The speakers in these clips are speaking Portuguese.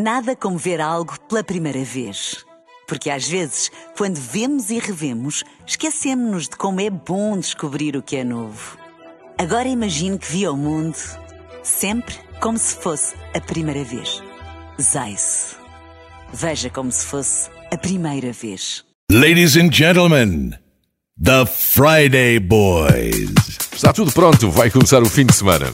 Nada como ver algo pela primeira vez. Porque às vezes, quando vemos e revemos, esquecemos-nos de como é bom descobrir o que é novo. Agora imagine que viu o mundo sempre como se fosse a primeira vez. Zais. Veja como se fosse a primeira vez. Ladies and gentlemen, the Friday Boys. Está tudo pronto, vai começar o fim de semana.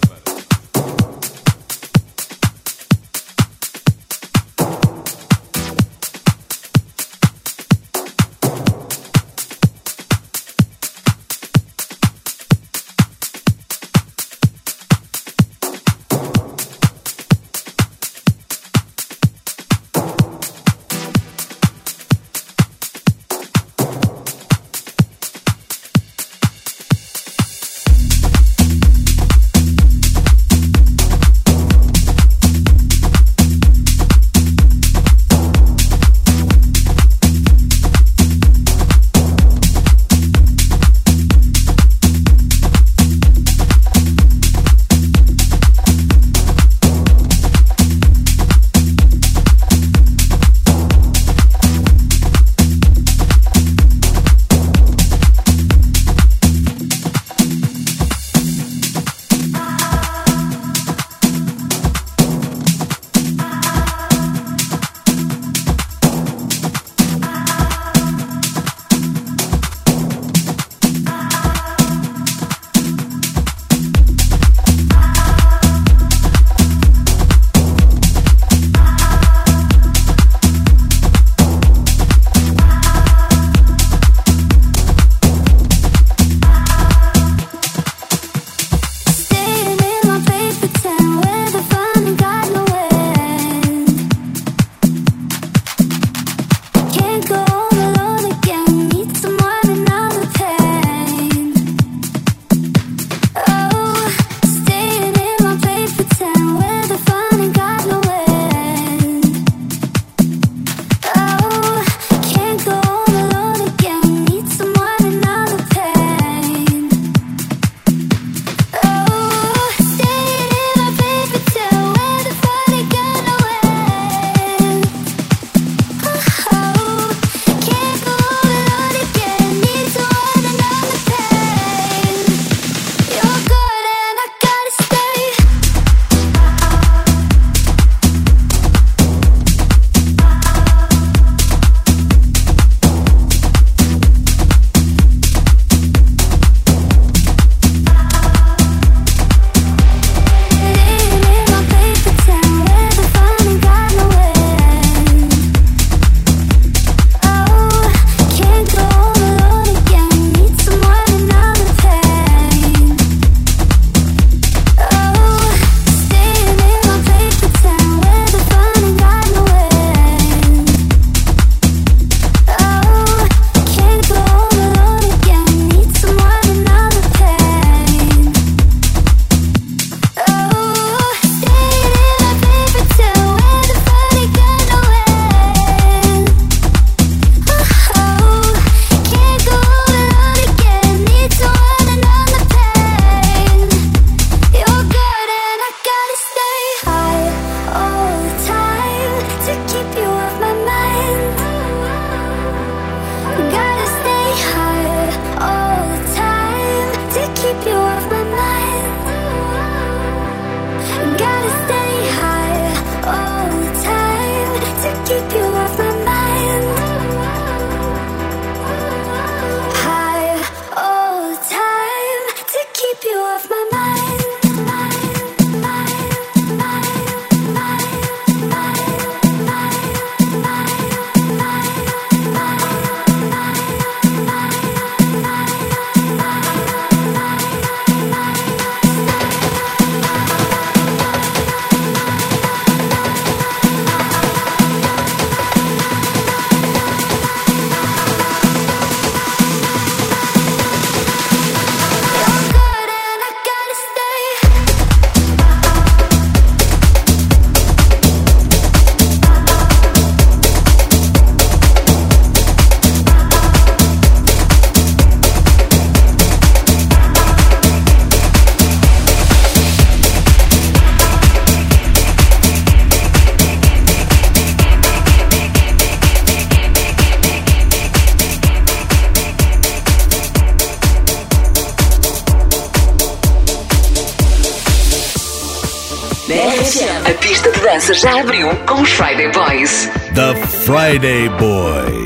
De dança já abriu com os Friday Boys. The Friday Boys.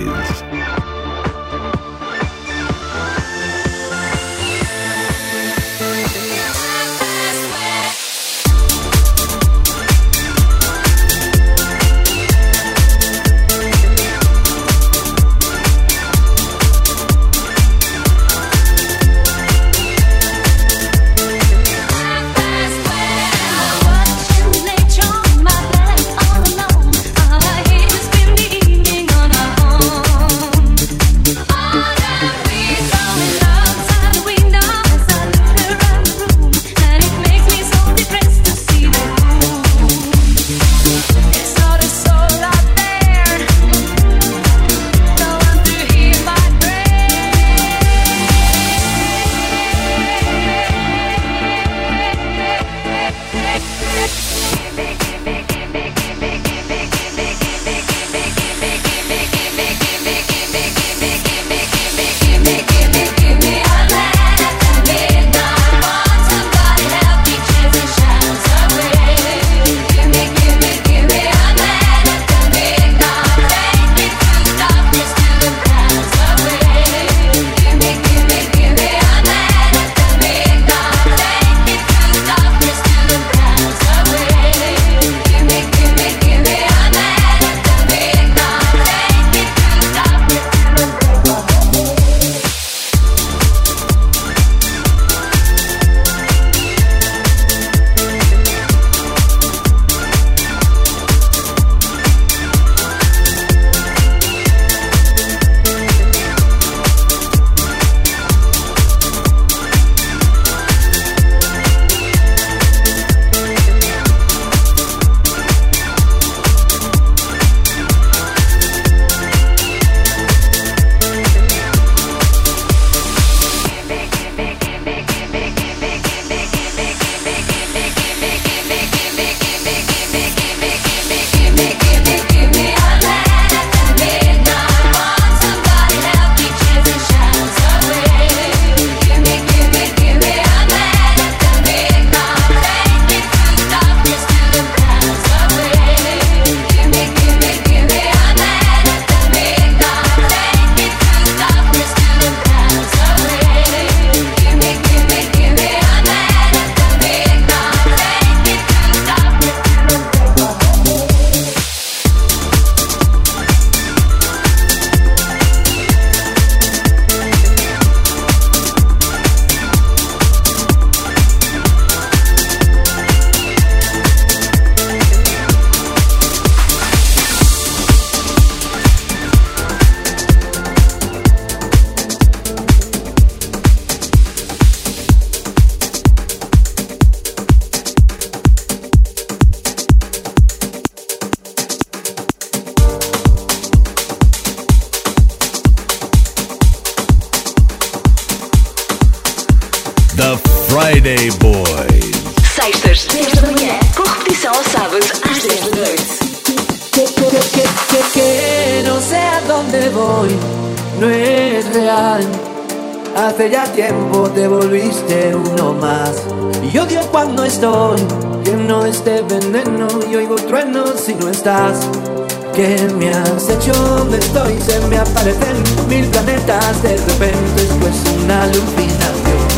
mil planetas de repente esto es pues una alucinación.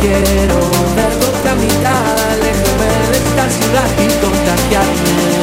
Quiero ver otra mitad, alejarme de esta ciudad y contagiarme.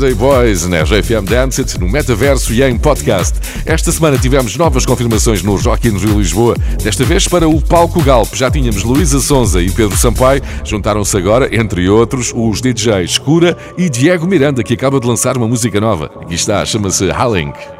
Friday Boys na JFM Dance no Metaverso e em podcast. Esta semana tivemos novas confirmações no Rock in Rio Lisboa, desta vez para o palco Galp. Já tínhamos Luísa Sonza e Pedro Sampaio, juntaram-se agora, entre outros, os DJs Cura e Diego Miranda, que acaba de lançar uma música nova. Aqui está, chama-se Howling.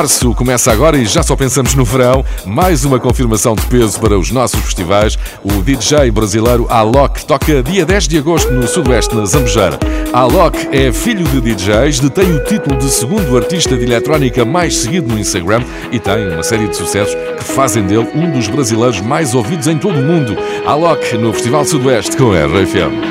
Março começa agora e já só pensamos no verão. Mais uma confirmação de peso para os nossos festivais. O DJ brasileiro Alok toca dia 10 de agosto no Sudoeste, na Zambujeira. Alok é filho de DJs, detém o título de segundo artista de eletrónica mais seguido no Instagram e tem uma série de sucessos que fazem dele um dos brasileiros mais ouvidos em todo o mundo. Alok no Festival Sudoeste com a RFM.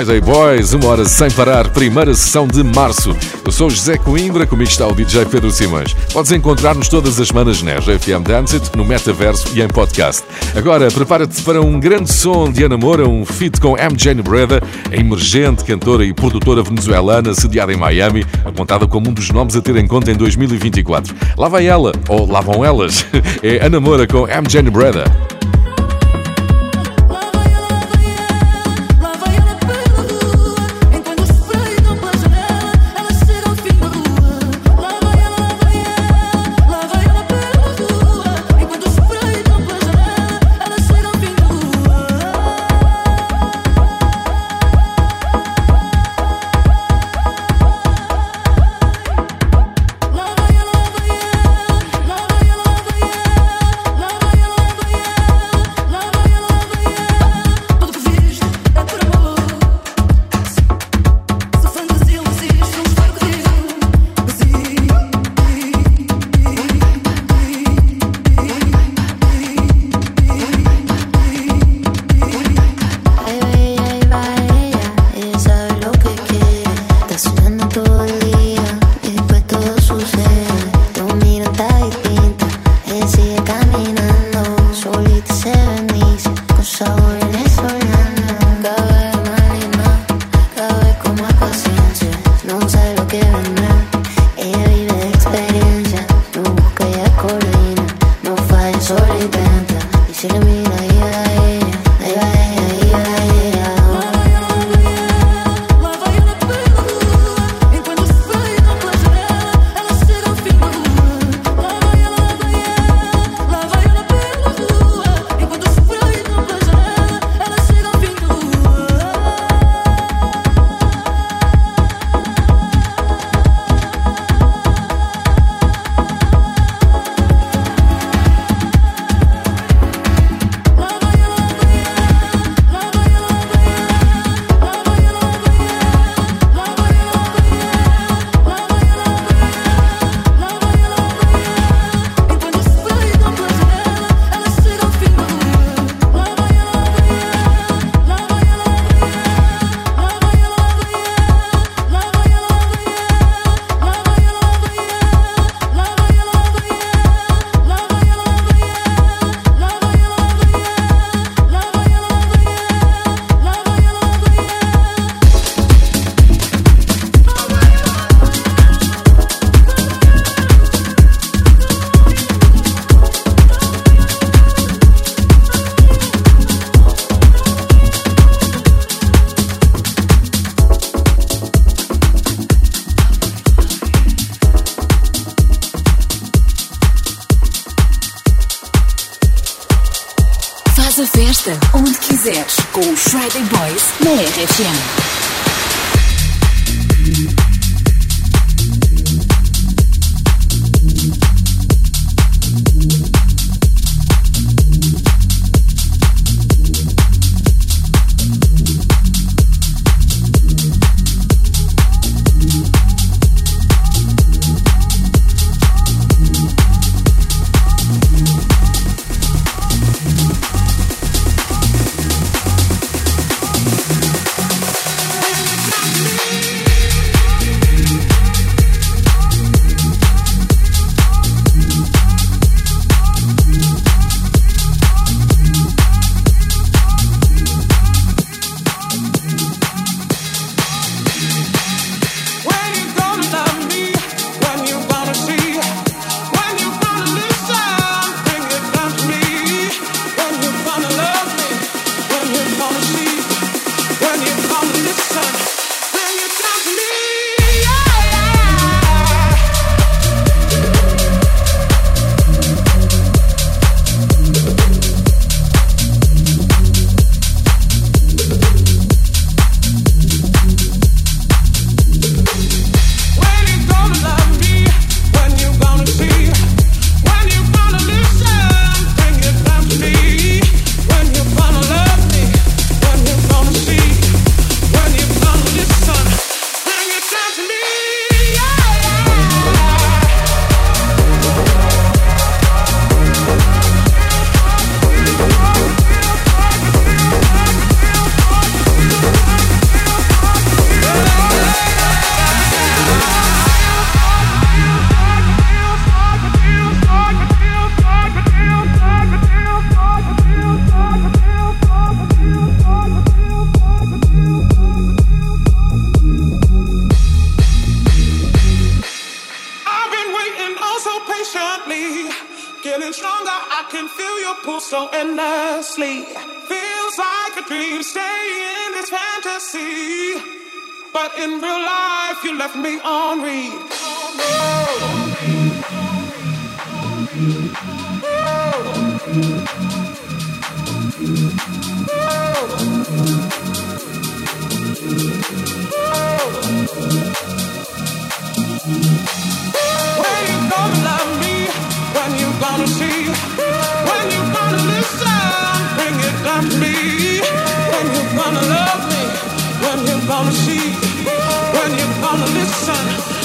Friday Boys, uma hora sem parar, primeira sessão de março. Eu sou José Coimbra, comigo está o DJ Pedro Simões. Podes encontrar-nos todas as semanas na RFM Dance It, no Metaverso e em podcast. Agora, prepara-te para um grande som de Ana Moura, um feat com M. Jane Breda, a emergente cantora e produtora venezuelana sediada em Miami, apontada como um dos nomes a ter em conta em 2024. Lá vai ela, ou lá vão elas. É Ana Moura com M. Jane Breda. Jesse sun.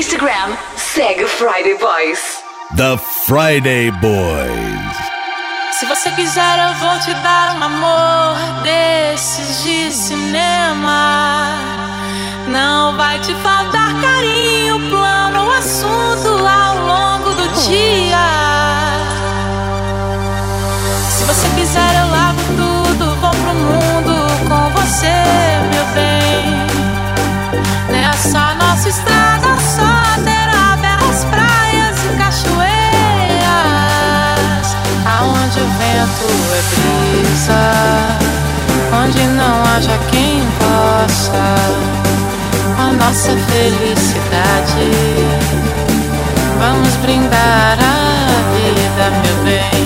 Instagram, segue Friday Boys. The Friday Boys. Se você quiser, eu vou te dar um amor desses de cinema. Não vai te faltar carinho, plano. passa, onde não haja quem possa. A nossa felicidade, vamos brindar a vida, meu bem.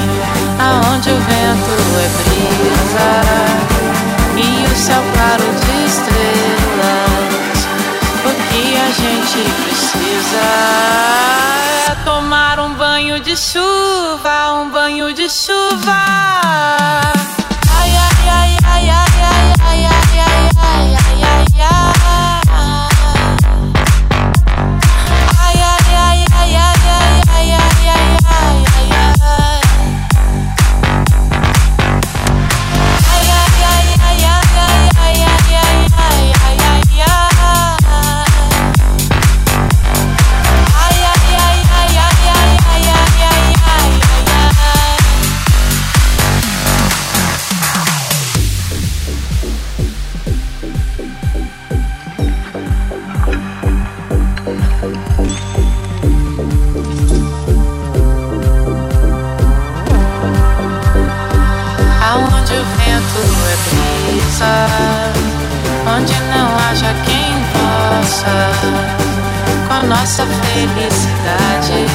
Aonde o vento é brisa e o céu claro de estrelas. O que a gente precisa é tomar um banho de chuva, um banho de chuva. onde não haja quem possa, com a nossa felicidade.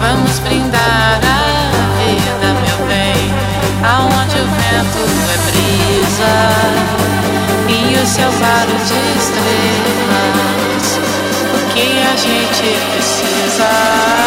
Vamos brindar a vida, meu bem, aonde o vento é brisa e o céu claro de estrelas. O que a gente precisa?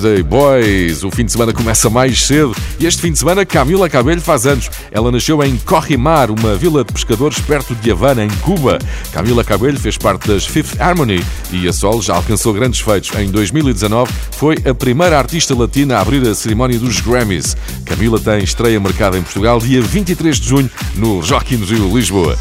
Friday Boys. O fim de semana começa mais cedo e este fim de semana Camila Cabelho faz anos. Ela nasceu em Corrimar, uma vila de pescadores perto de Havana, em Cuba. Camila Cabelho fez parte das Fifth Harmony e a Sol já alcançou grandes feitos. Em 2019 foi a primeira artista latina a abrir a cerimónia dos Grammys. Camila tem estreia marcada em Portugal dia 23 de junho no in Rio Lisboa.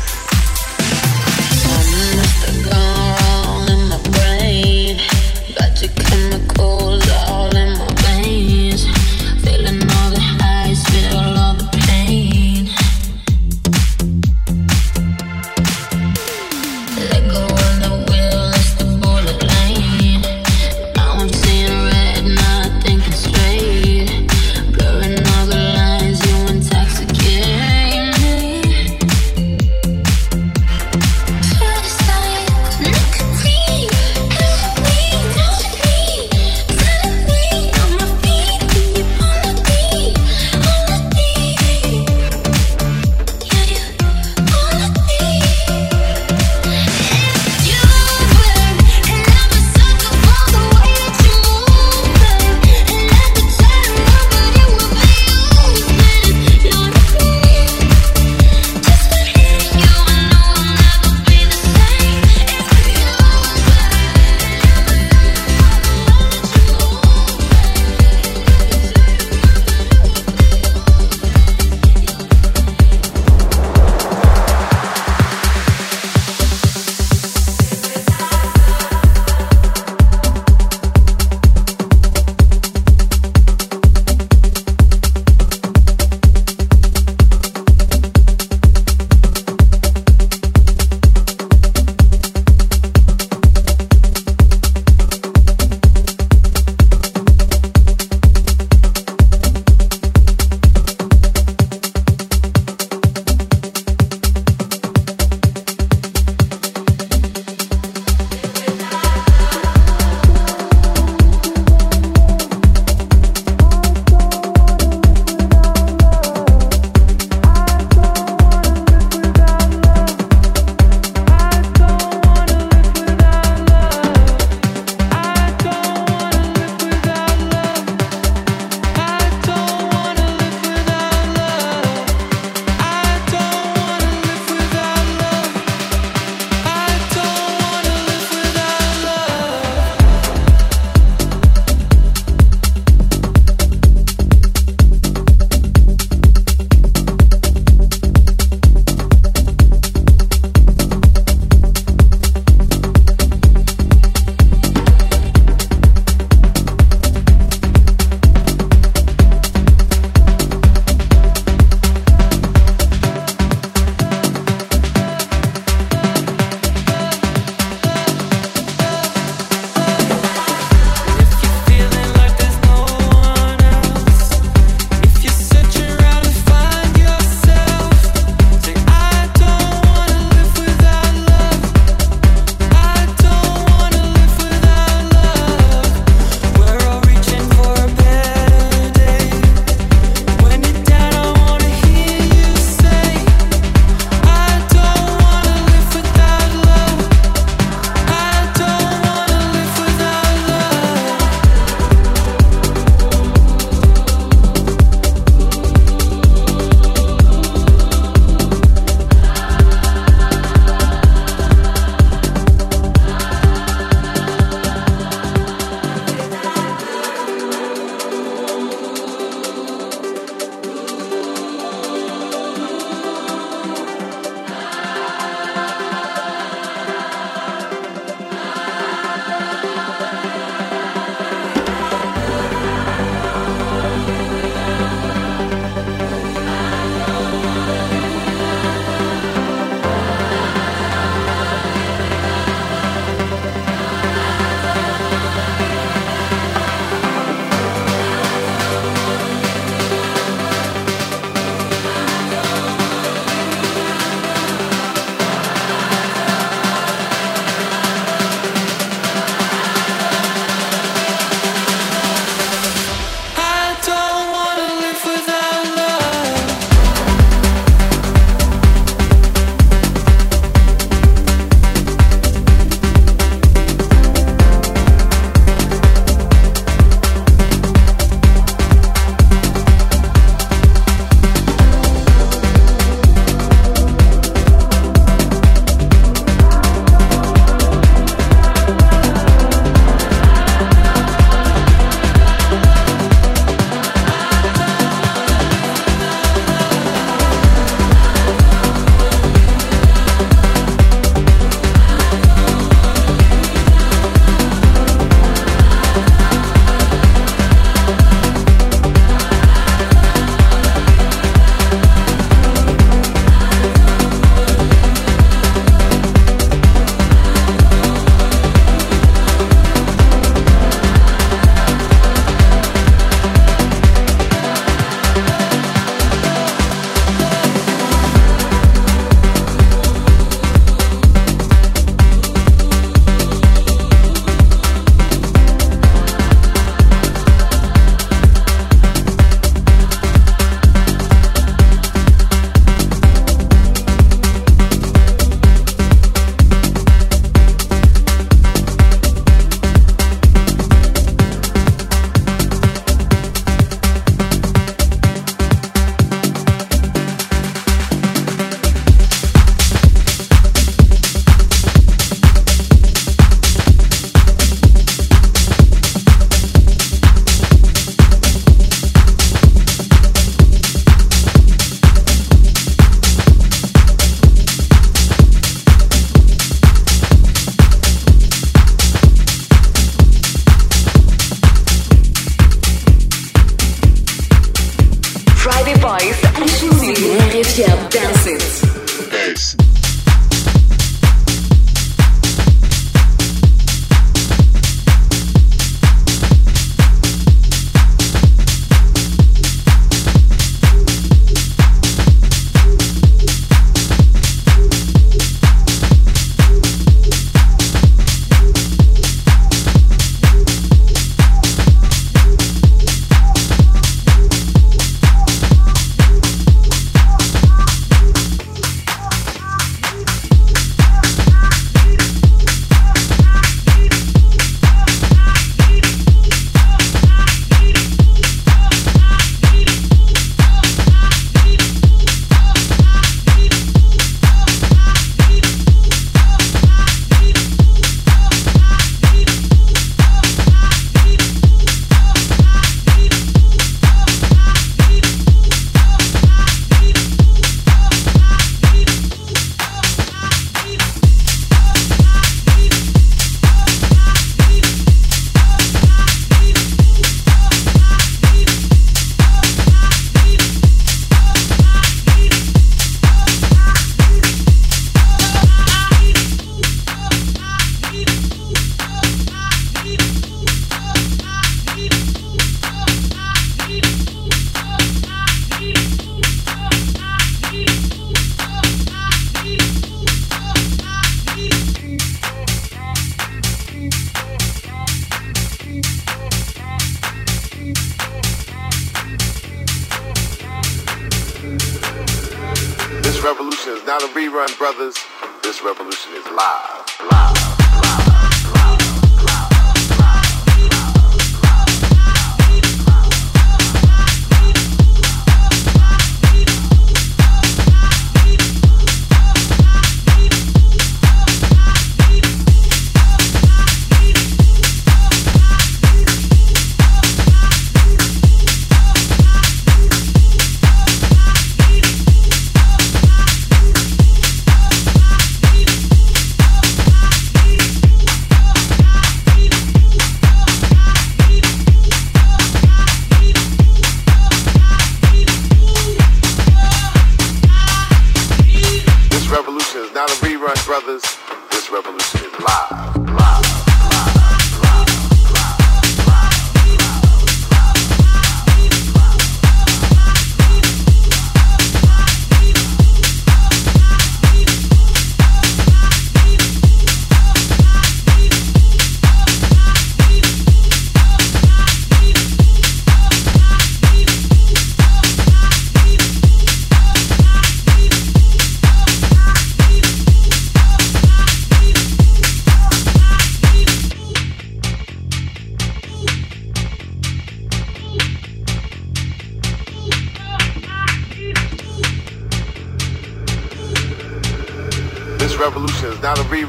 Brothers.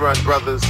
run brothers.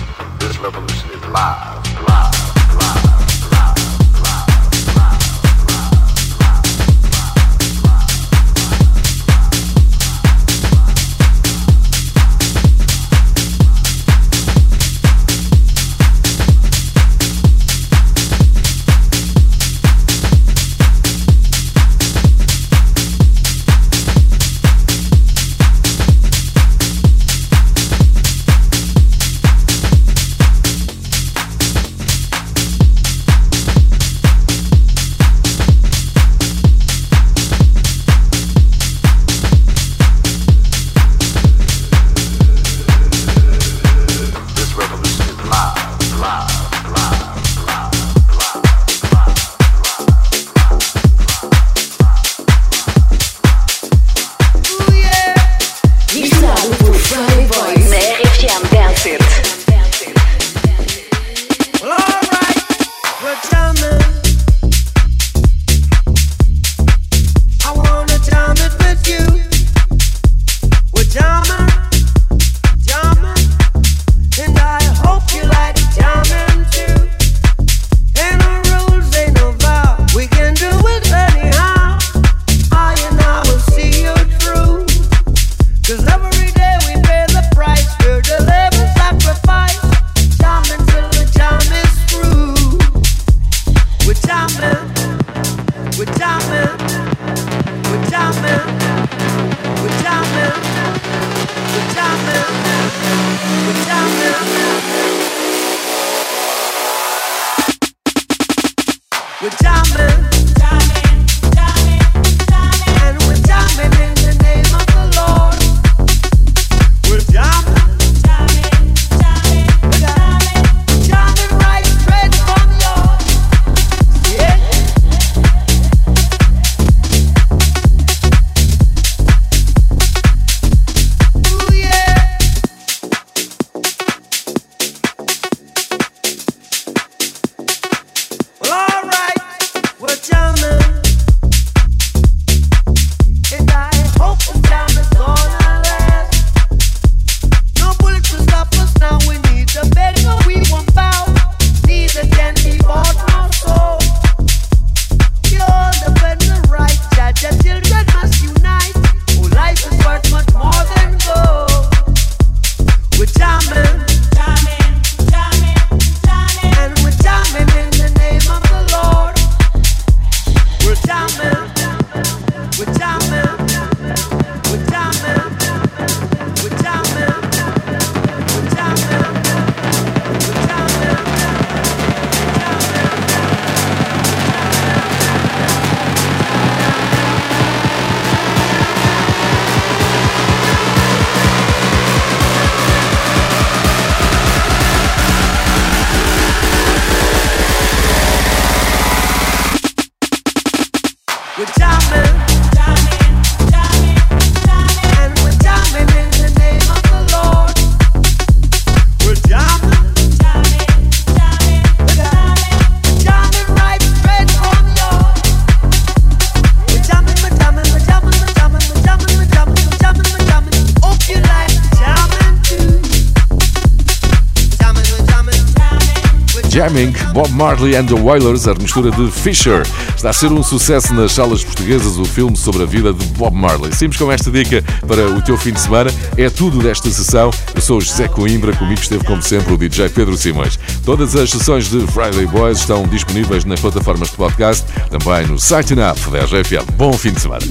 Jamming, Bob Marley and the Wailers, a mistura de Fisher. Está a ser um sucesso nas salas portuguesas o filme sobre a vida de Bob Marley. Seguimos com esta dica para o teu fim de semana. É tudo desta sessão. Eu sou José Coimbra, comigo esteve como sempre o DJ Pedro Simões. Todas as sessões de Friday Boys estão disponíveis nas plataformas de podcast, também no site na app da. Bom fim de semana.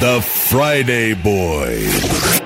The Friday Boys.